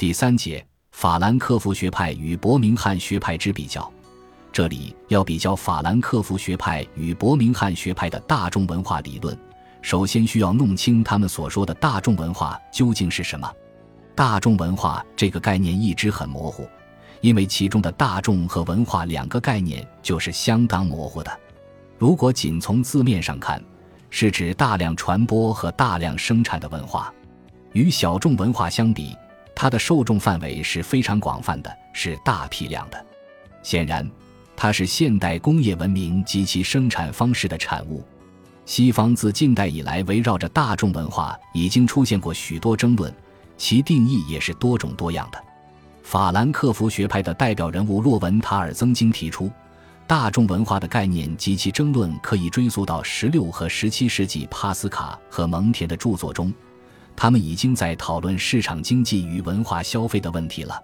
第三节，法兰克福学派与伯明翰学派之比较。这里要比较法兰克福学派与伯明翰学派的大众文化理论，首先需要弄清他们所说的大众文化究竟是什么。大众文化这个概念一直很模糊，因为其中的大众和文化两个概念就是相当模糊的。如果仅从字面上看，是指大量传播和大量生产的文化，与小众文化相比，它的受众范围是非常广泛的，是大批量的。显然。它是现代工业文明及其生产方式的产物。西方自近代以来，围绕着大众文化已经出现过许多争论，其定义也是多种多样的。法兰克福学派的代表人物洛文塔尔曾经提出，大众文化的概念及其争论可以追溯到十六和十七世纪帕斯卡和蒙田的著作中，他们已经在讨论市场经济与文化消费的问题了。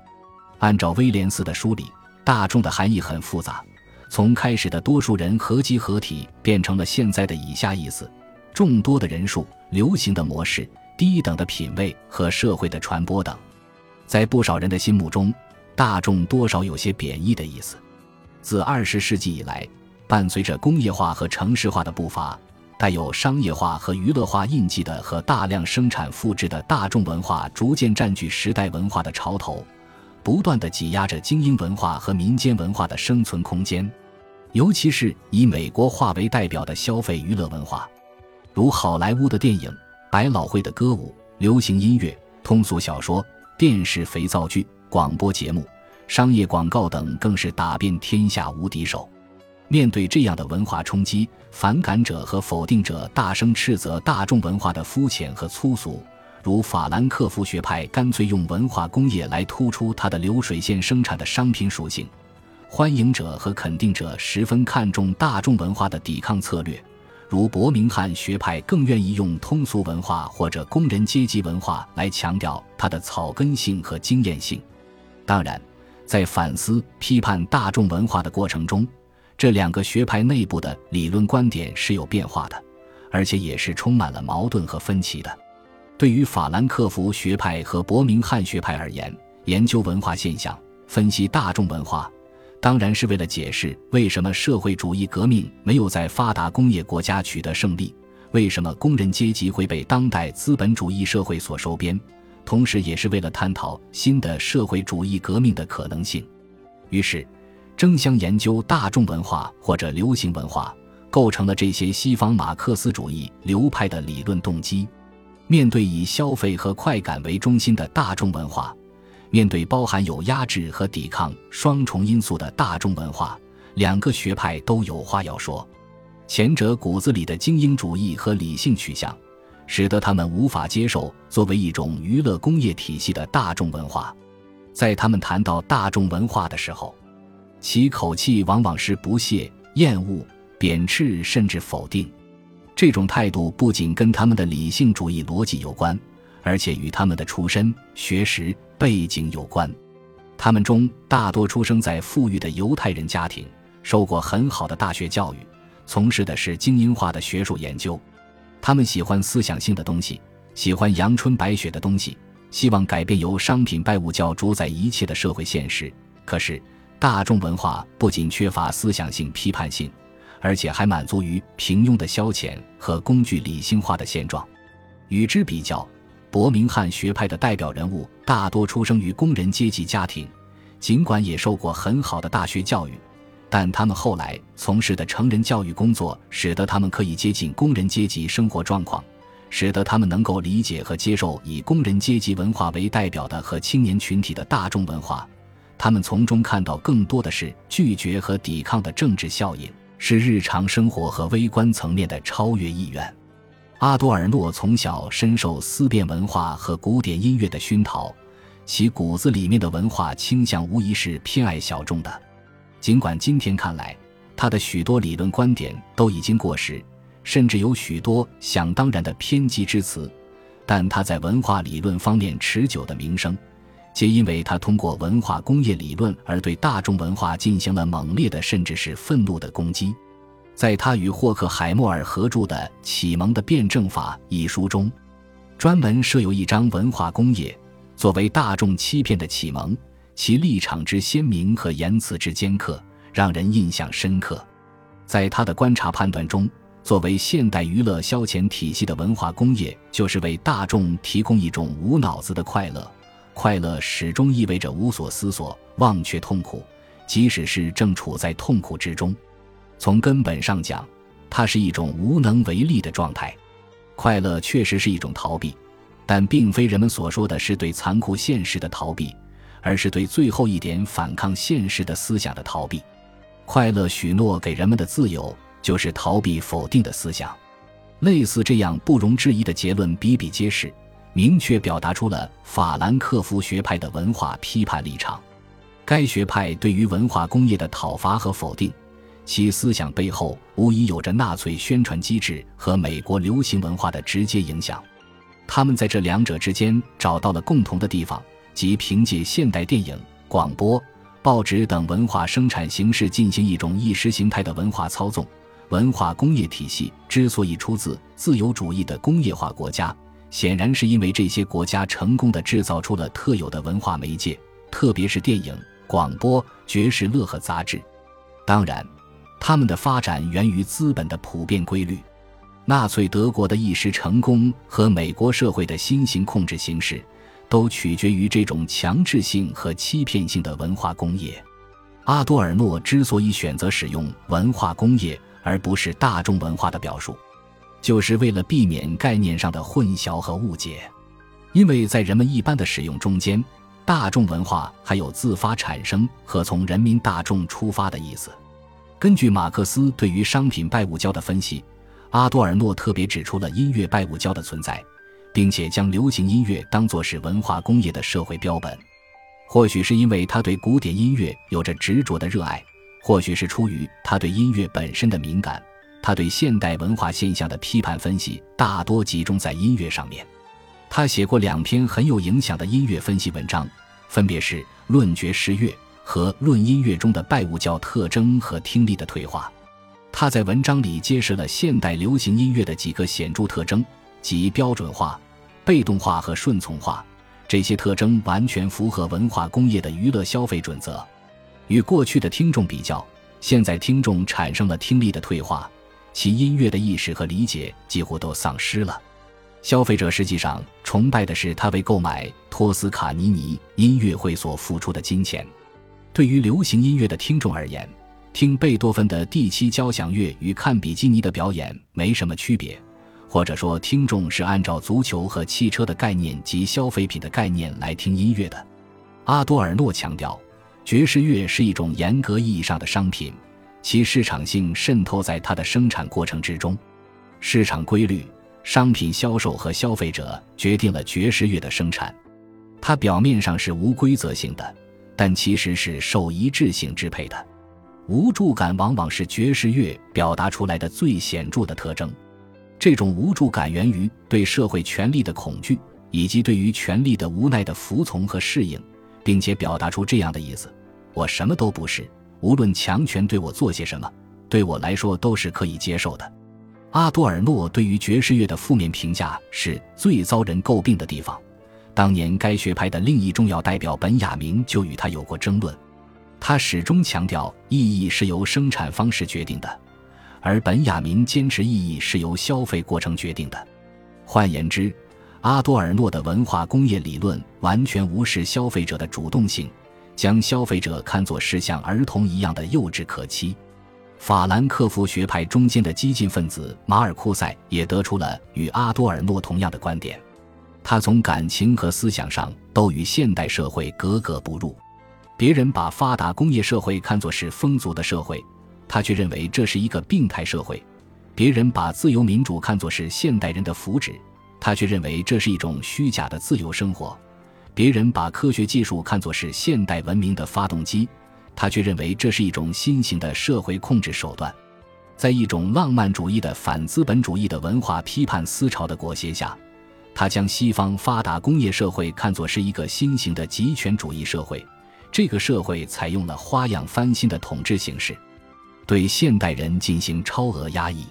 按照威廉斯的梳理。大众的含义很复杂，从开始的多数人合集合体变成了现在的以下意思：众多的人数、流行的模式、低等的品味和社会的传播等。在不少人的心目中，大众多少有些贬义的意思。自二十世纪以来，伴随着工业化和城市化的步伐，带有商业化和娱乐化印记的和大量生产复制的大众文化逐渐占据时代文化的潮头。不断的挤压着精英文化和民间文化的生存空间，尤其是以美国化为代表的消费娱乐文化，如好莱坞的电影、百老汇的歌舞、流行音乐、通俗小说、电视肥皂剧、广播节目、商业广告等，更是打遍天下无敌手。面对这样的文化冲击，反感者和否定者大声斥责大众文化的肤浅和粗俗。如法兰克福学派干脆用文化工业来突出它的流水线生产的商品属性，欢迎者和肯定者十分看重大众文化的抵抗策略，如伯明翰学派更愿意用通俗文化或者工人阶级文化来强调它的草根性和经验性。当然，在反思批判大众文化的过程中，这两个学派内部的理论观点是有变化的，而且也是充满了矛盾和分歧的。对于法兰克福学派和伯明翰学派而言，研究文化现象、分析大众文化，当然是为了解释为什么社会主义革命没有在发达工业国家取得胜利，为什么工人阶级会被当代资本主义社会所收编，同时也是为了探讨新的社会主义革命的可能性。于是，争相研究大众文化或者流行文化，构成了这些西方马克思主义流派的理论动机。面对以消费和快感为中心的大众文化，面对包含有压制和抵抗双重因素的大众文化，两个学派都有话要说。前者骨子里的精英主义和理性取向，使得他们无法接受作为一种娱乐工业体系的大众文化。在他们谈到大众文化的时候，其口气往往是不屑、厌恶、贬斥，甚至否定。这种态度不仅跟他们的理性主义逻辑有关，而且与他们的出身、学识、背景有关。他们中大多出生在富裕的犹太人家庭，受过很好的大学教育，从事的是精英化的学术研究。他们喜欢思想性的东西，喜欢阳春白雪的东西，希望改变由商品拜物教主宰一切的社会现实。可是，大众文化不仅缺乏思想性、批判性。而且还满足于平庸的消遣和工具理性化的现状。与之比较，伯明翰学派的代表人物大多出生于工人阶级家庭，尽管也受过很好的大学教育，但他们后来从事的成人教育工作，使得他们可以接近工人阶级生活状况，使得他们能够理解和接受以工人阶级文化为代表的和青年群体的大众文化。他们从中看到更多的是拒绝和抵抗的政治效应。是日常生活和微观层面的超越意愿。阿多尔诺从小深受思辨文化和古典音乐的熏陶，其骨子里面的文化倾向无疑是偏爱小众的。尽管今天看来，他的许多理论观点都已经过时，甚至有许多想当然的偏激之词，但他在文化理论方面持久的名声。皆因为他通过文化工业理论而对大众文化进行了猛烈的甚至是愤怒的攻击。在他与霍克海默尔合著的《启蒙的辩证法》一书中，专门设有一章文化工业，作为大众欺骗的启蒙，其立场之鲜明和言辞之尖刻，让人印象深刻。在他的观察判断中，作为现代娱乐消遣体系的文化工业，就是为大众提供一种无脑子的快乐。快乐始终意味着无所思索、忘却痛苦，即使是正处在痛苦之中。从根本上讲，它是一种无能为力的状态。快乐确实是一种逃避，但并非人们所说的是对残酷现实的逃避，而是对最后一点反抗现实的思想的逃避。快乐许诺给人们的自由，就是逃避否定的思想。类似这样不容置疑的结论比比皆是，明确表达出了法兰克福学派的文化批判立场。该学派对于文化工业的讨伐和否定，其思想背后无疑有着纳粹宣传机制和美国流行文化的直接影响。他们在这两者之间找到了共同的地方，即凭借现代电影、广播。报纸等文化生产形式进行一种意识形态的文化操纵。文化工业体系之所以出自自由主义的工业化国家，显然是因为这些国家成功的制造出了特有的文化媒介，特别是电影、广播、爵士乐和杂志。当然，他们的发展源于资本的普遍规律。纳粹德国的一时成功和美国社会的新型控制形式。都取决于这种强制性和欺骗性的文化工业。阿多尔诺之所以选择使用“文化工业”而不是“大众文化”的表述，就是为了避免概念上的混淆和误解。因为在人们一般的使用中间，“大众文化”还有自发产生和从人民大众出发的意思。根据马克思对于商品拜物教的分析，阿多尔诺特别指出了音乐拜物教的存在。并且将流行音乐当作是文化工业的社会标本，或许是因为他对古典音乐有着执着的热爱，或许是出于他对音乐本身的敏感。他对现代文化现象的批判分析大多集中在音乐上面。他写过两篇很有影响的音乐分析文章，分别是《论爵士乐》和《论音乐中的拜物教特征和听力的退化》。他在文章里揭示了现代流行音乐的几个显著特征，即标准化。被动化和顺从化，这些特征完全符合文化工业的娱乐消费准则。与过去的听众比较，现在听众产生了听力的退化，其音乐的意识和理解几乎都丧失了。消费者实际上崇拜的是他为购买托斯卡尼尼音乐会所付出的金钱。对于流行音乐的听众而言，听贝多芬的第七交响乐与看比基尼的表演没什么区别。或者说，听众是按照足球和汽车的概念及消费品的概念来听音乐的。阿多尔诺强调，爵士乐是一种严格意义上的商品，其市场性渗透在它的生产过程之中。市场规律、商品销售和消费者决定了爵士乐的生产。它表面上是无规则性的，但其实是受一致性支配的。无助感往往是爵士乐表达出来的最显著的特征。这种无助感源于对社会权力的恐惧，以及对于权力的无奈的服从和适应，并且表达出这样的意思：我什么都不是，无论强权对我做些什么，对我来说都是可以接受的。阿多尔诺对于爵士乐的负面评价是最遭人诟病的地方。当年该学派的另一重要代表本雅明就与他有过争论，他始终强调意义是由生产方式决定的。而本雅明坚持意义是由消费过程决定的。换言之，阿多尔诺的文化工业理论完全无视消费者的主动性，将消费者看作是像儿童一样的幼稚可欺。法兰克福学派中间的激进分子马尔库塞也得出了与阿多尔诺同样的观点。他从感情和思想上都与现代社会格格不入。别人把发达工业社会看作是丰足的社会。他却认为这是一个病态社会，别人把自由民主看作是现代人的福祉，他却认为这是一种虚假的自由生活；别人把科学技术看作是现代文明的发动机，他却认为这是一种新型的社会控制手段。在一种浪漫主义的反资本主义的文化批判思潮的裹挟下，他将西方发达工业社会看作是一个新型的极权主义社会，这个社会采用了花样翻新的统治形式。对现代人进行超额压抑，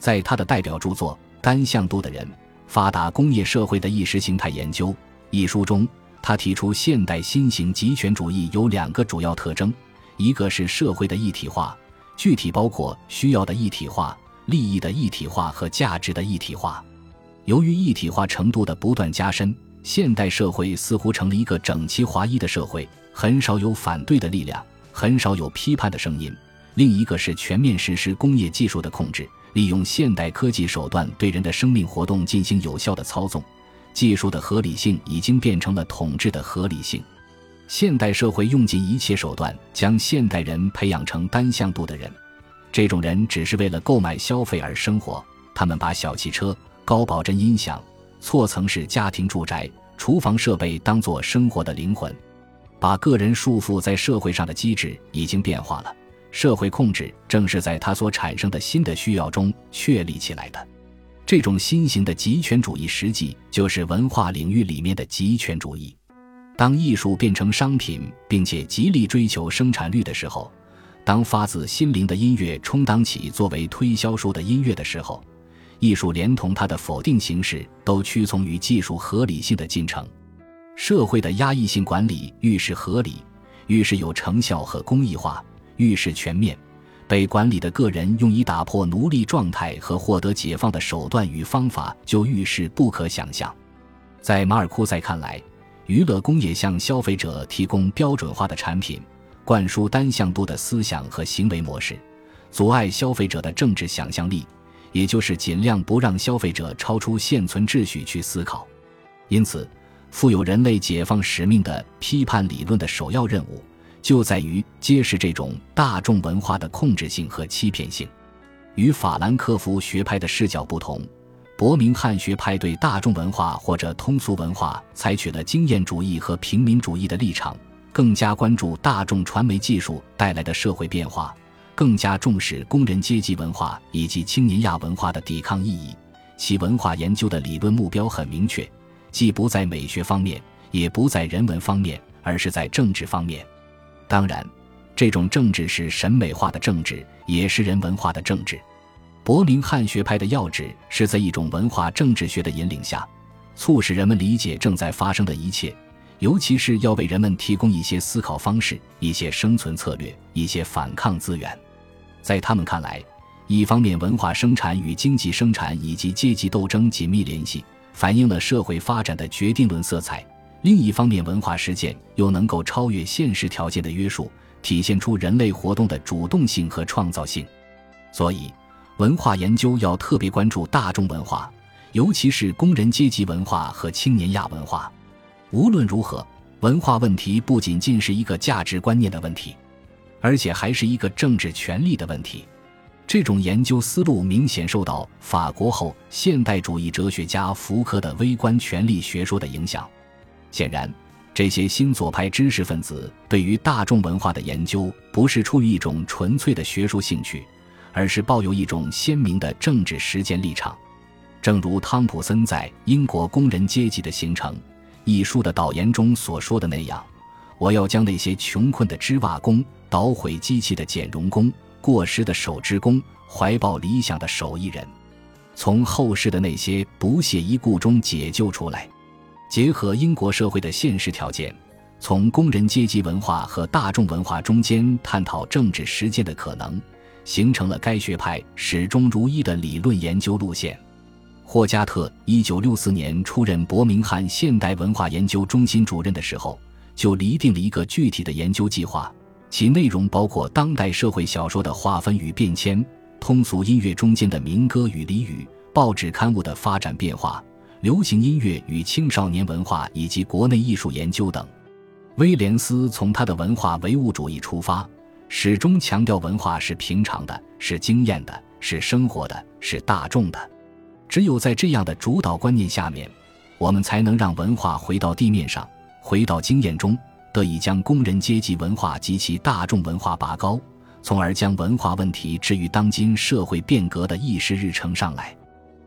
在他的代表著作《单向度的人：发达工业社会的意识形态研究》一书中，他提出现代新型极权主义有两个主要特征，一个是社会的一体化，具体包括需要的一体化、利益的一体化和价值的一体化。由于一体化程度的不断加深，现代社会似乎成了一个整齐划一的社会，很少有反对的力量，很少有批判的声音。另一个是全面实施工业技术的控制，利用现代科技手段对人的生命活动进行有效的操纵。技术的合理性已经变成了统治的合理性。现代社会用尽一切手段将现代人培养成单向度的人，这种人只是为了购买消费而生活。他们把小汽车。高保真音响、错层式家庭住宅、厨房设备当作生活的灵魂，把个人束缚在社会上的机制已经变化了。社会控制正是在它所产生的新的需要中确立起来的。这种新型的极权主义，实际就是文化领域里面的极权主义。当艺术变成商品，并且极力追求生产率的时候，当发自心灵的音乐充当起作为推销术的音乐的时候。艺术连同它的否定形式都屈从于技术合理性的进程。社会的压抑性管理愈是合理，愈是有成效和公益化，愈是全面。被管理的个人用以打破奴隶状态和获得解放的手段与方法就愈是不可想象。在马尔库塞看来，娱乐工业向消费者提供标准化的产品，灌输单向度的思想和行为模式，阻碍消费者的政治想象力。也就是尽量不让消费者超出现存秩序去思考，因此，负有人类解放使命的批判理论的首要任务，就在于揭示这种大众文化的控制性和欺骗性。与法兰克福学派的视角不同，伯明翰学派对大众文化或者通俗文化采取了经验主义和平民主义的立场，更加关注大众传媒技术带来的社会变化。更加重视工人阶级文化以及青年亚文化的抵抗意义，其文化研究的理论目标很明确，既不在美学方面，也不在人文方面，而是在政治方面。当然，这种政治是审美化的政治，也是人文化的政治。伯明翰学派的要旨是在一种文化政治学的引领下，促使人们理解正在发生的一切。尤其是要为人们提供一些思考方式、一些生存策略、一些反抗资源。在他们看来，一方面文化生产与经济生产以及阶级斗争紧密联系，反映了社会发展的决定论色彩；另一方面，文化实践又能够超越现实条件的约束，体现出人类活动的主动性和创造性。所以，文化研究要特别关注大众文化，尤其是工人阶级文化和青年亚文化。无论如何，文化问题不仅仅是一个价值观念的问题，而且还是一个政治权力的问题。这种研究思路明显受到法国后现代主义哲学家福柯的微观权力学说的影响。显然，这些新左派知识分子对于大众文化的研究，不是出于一种纯粹的学术兴趣，而是抱有一种鲜明的政治实践立场。正如汤普森在《英国工人阶级的形成》。一书的导言中所说的那样，我要将那些穷困的织袜工、捣毁机器的剪绒工、过时的手织工、怀抱理想的手艺人，从后世的那些不屑一顾中解救出来，结合英国社会的现实条件，从工人阶级文化和大众文化中间探讨政治实践的可能，形成了该学派始终如一的理论研究路线。霍加特一九六四年出任伯明翰现代文化研究中心主任的时候，就厘定了一个具体的研究计划，其内容包括当代社会小说的划分与变迁、通俗音乐中间的民歌与俚语、报纸刊物的发展变化、流行音乐与青少年文化以及国内艺术研究等。威廉斯从他的文化唯物主义出发，始终强调文化是平常的，是经验的，是生活的，是大众的。只有在这样的主导观念下面，我们才能让文化回到地面上，回到经验中，得以将工人阶级文化及其大众文化拔高，从而将文化问题置于当今社会变革的议事日程上来。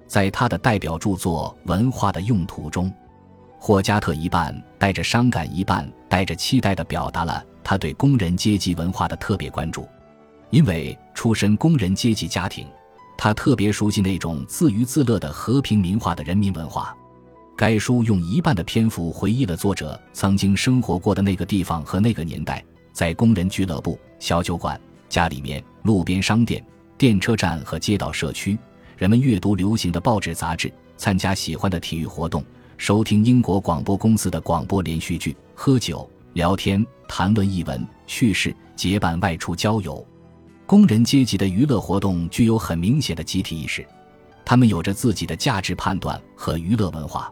在他的代表著作《文化的用途》中，霍加特一半带着伤感，一半带着期待地表达了他对工人阶级文化的特别关注，因为出身工人阶级家庭。他特别熟悉那种自娱自乐的和平民化的人民文化，该书用一半的篇幅回忆了作者曾经生活过的那个地方和那个年代，在工人俱乐部、小酒馆、家里面、路边商店、电车站和街道社区，人们阅读流行的报纸杂志，参加喜欢的体育活动，收听英国广播公司的广播连续剧，喝酒、聊天、谈论译文、趣事，结伴外出郊游。工人阶级的娱乐活动具有很明显的集体意识，他们有着自己的价值判断和娱乐文化。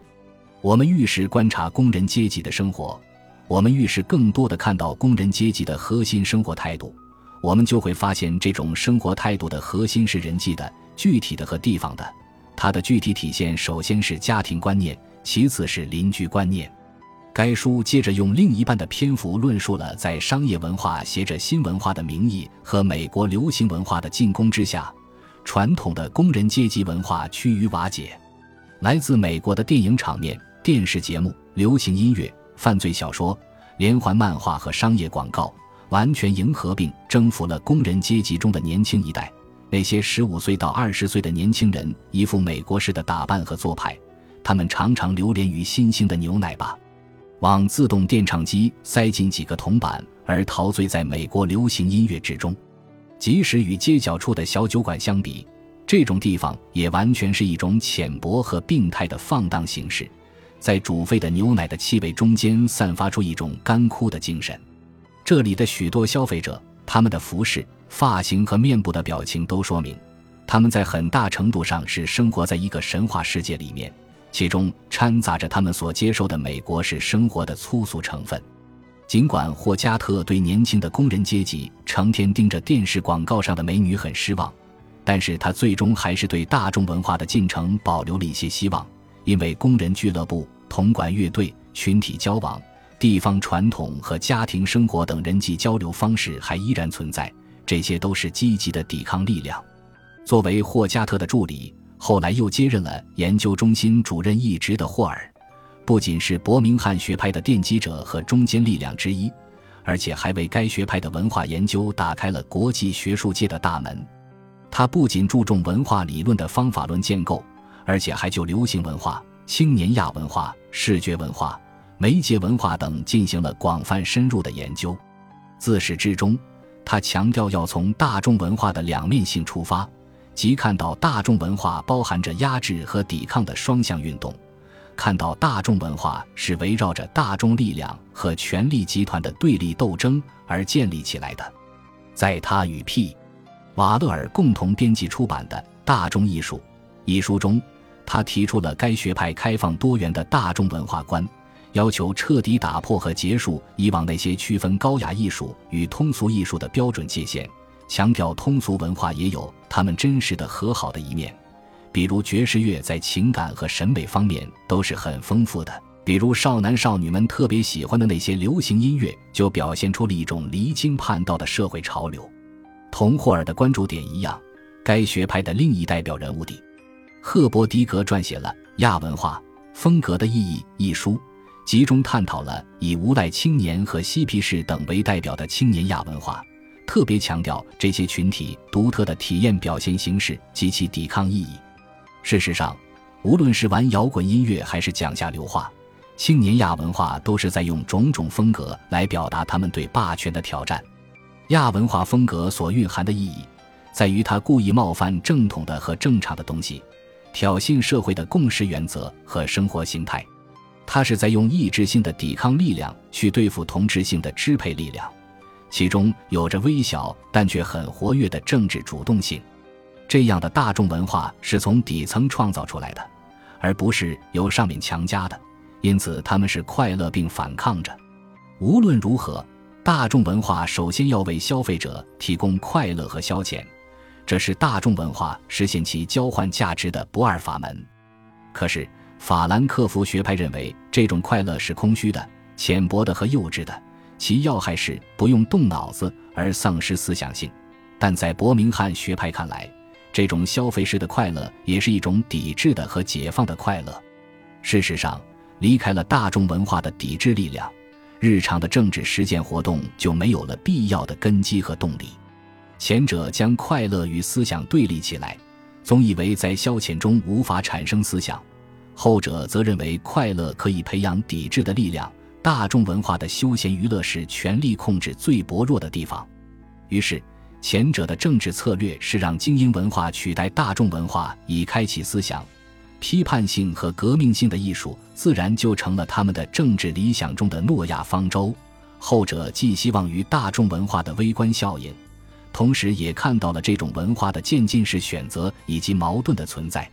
我们愈是观察工人阶级的生活，我们愈是更多的看到工人阶级的核心生活态度。我们就会发现，这种生活态度的核心是人际的、具体的和地方的。它的具体体现，首先是家庭观念，其次是邻居观念。该书接着用另一半的篇幅论述了，在商业文化携着新文化的名义和美国流行文化的进攻之下，传统的工人阶级文化趋于瓦解。来自美国的电影场面。电视节目、流行音乐、犯罪小说、连环漫画和商业广告，完全迎合并征服了工人阶级中的年轻一代。那些十五岁到二十岁的年轻人，一副美国式的打扮和做派，他们常常流连于新兴的牛奶吧，往自动电唱机塞进几个铜板，而陶醉在美国流行音乐之中。即使与街角处的小酒馆相比，这种地方也完全是一种浅薄和病态的放荡形式。在煮沸的牛奶的气味中间散发出一种干枯的精神。这里的许多消费者，他们的服饰、发型和面部的表情都说明，他们在很大程度上是生活在一个神话世界里面，其中掺杂着他们所接受的美国式生活的粗俗成分。尽管霍加特对年轻的工人阶级成天盯着电视广告上的美女很失望，但是他最终还是对大众文化的进程保留了一些希望。因为工人俱乐部、铜管乐队、群体交往、地方传统和家庭生活等人际交流方式还依然存在，这些都是积极的抵抗力量。作为霍加特的助理，后来又接任了研究中心主任一职的霍尔，不仅是伯明翰学派的奠基者和中坚力量之一，而且还为该学派的文化研究打开了国际学术界的大门。他不仅注重文化理论的方法论建构。而且还就流行文化、青年亚文化、视觉文化、媒介文化等进行了广泛深入的研究。自始至终，他强调要从大众文化的两面性出发，即看到大众文化包含着压制和抵抗的双向运动，看到大众文化是围绕着大众力量和权力集团的对立斗争而建立起来的。在他与 P. 瓦勒尔共同编辑出版的《大众艺术》一书中。他提出了该学派开放多元的大众文化观，要求彻底打破和结束以往那些区分高雅艺术与通俗艺术的标准界限，强调通俗文化也有他们真实的和好的一面，比如爵士乐在情感和审美方面都是很丰富的，比如少男少女们特别喜欢的那些流行音乐就表现出了一种离经叛道的社会潮流。同霍尔的关注点一样，该学派的另一代表人物的。赫伯迪格撰写了《亚文化风格的意义》一书，集中探讨了以无赖青年和嬉皮士等为代表的青年亚文化，特别强调这些群体独特的体验表现形式及其抵抗意义。事实上，无论是玩摇滚音乐还是讲下流话，青年亚文化都是在用种种风格来表达他们对霸权的挑战。亚文化风格所蕴含的意义，在于它故意冒犯正统的和正常的东西。挑衅社会的共识原则和生活形态，他是在用意志性的抵抗力量去对付同质性的支配力量，其中有着微小但却很活跃的政治主动性。这样的大众文化是从底层创造出来的，而不是由上面强加的，因此他们是快乐并反抗着。无论如何，大众文化首先要为消费者提供快乐和消遣。这是大众文化实现其交换价值的不二法门。可是，法兰克福学派认为这种快乐是空虚的、浅薄的和幼稚的，其要害是不用动脑子而丧失思想性。但在伯明翰学派看来，这种消费式的快乐也是一种抵制的和解放的快乐。事实上，离开了大众文化的抵制力量，日常的政治实践活动就没有了必要的根基和动力。前者将快乐与思想对立起来，总以为在消遣中无法产生思想；后者则认为快乐可以培养抵制的力量。大众文化的休闲娱乐是权力控制最薄弱的地方。于是，前者的政治策略是让精英文化取代大众文化，以开启思想批判性和革命性的艺术，自然就成了他们的政治理想中的诺亚方舟。后者寄希望于大众文化的微观效应，同时也看到了这种文化的渐进式选择以及矛盾的存在。